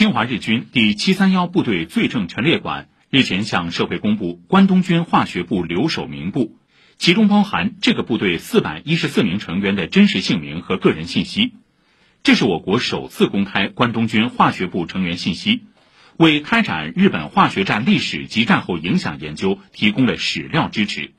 侵华日军第七三幺部队罪证陈列馆日前向社会公布关东军化学部留守名簿，其中包含这个部队四百一十四名成员的真实姓名和个人信息。这是我国首次公开关东军化学部成员信息，为开展日本化学战历史及战后影响研究提供了史料支持。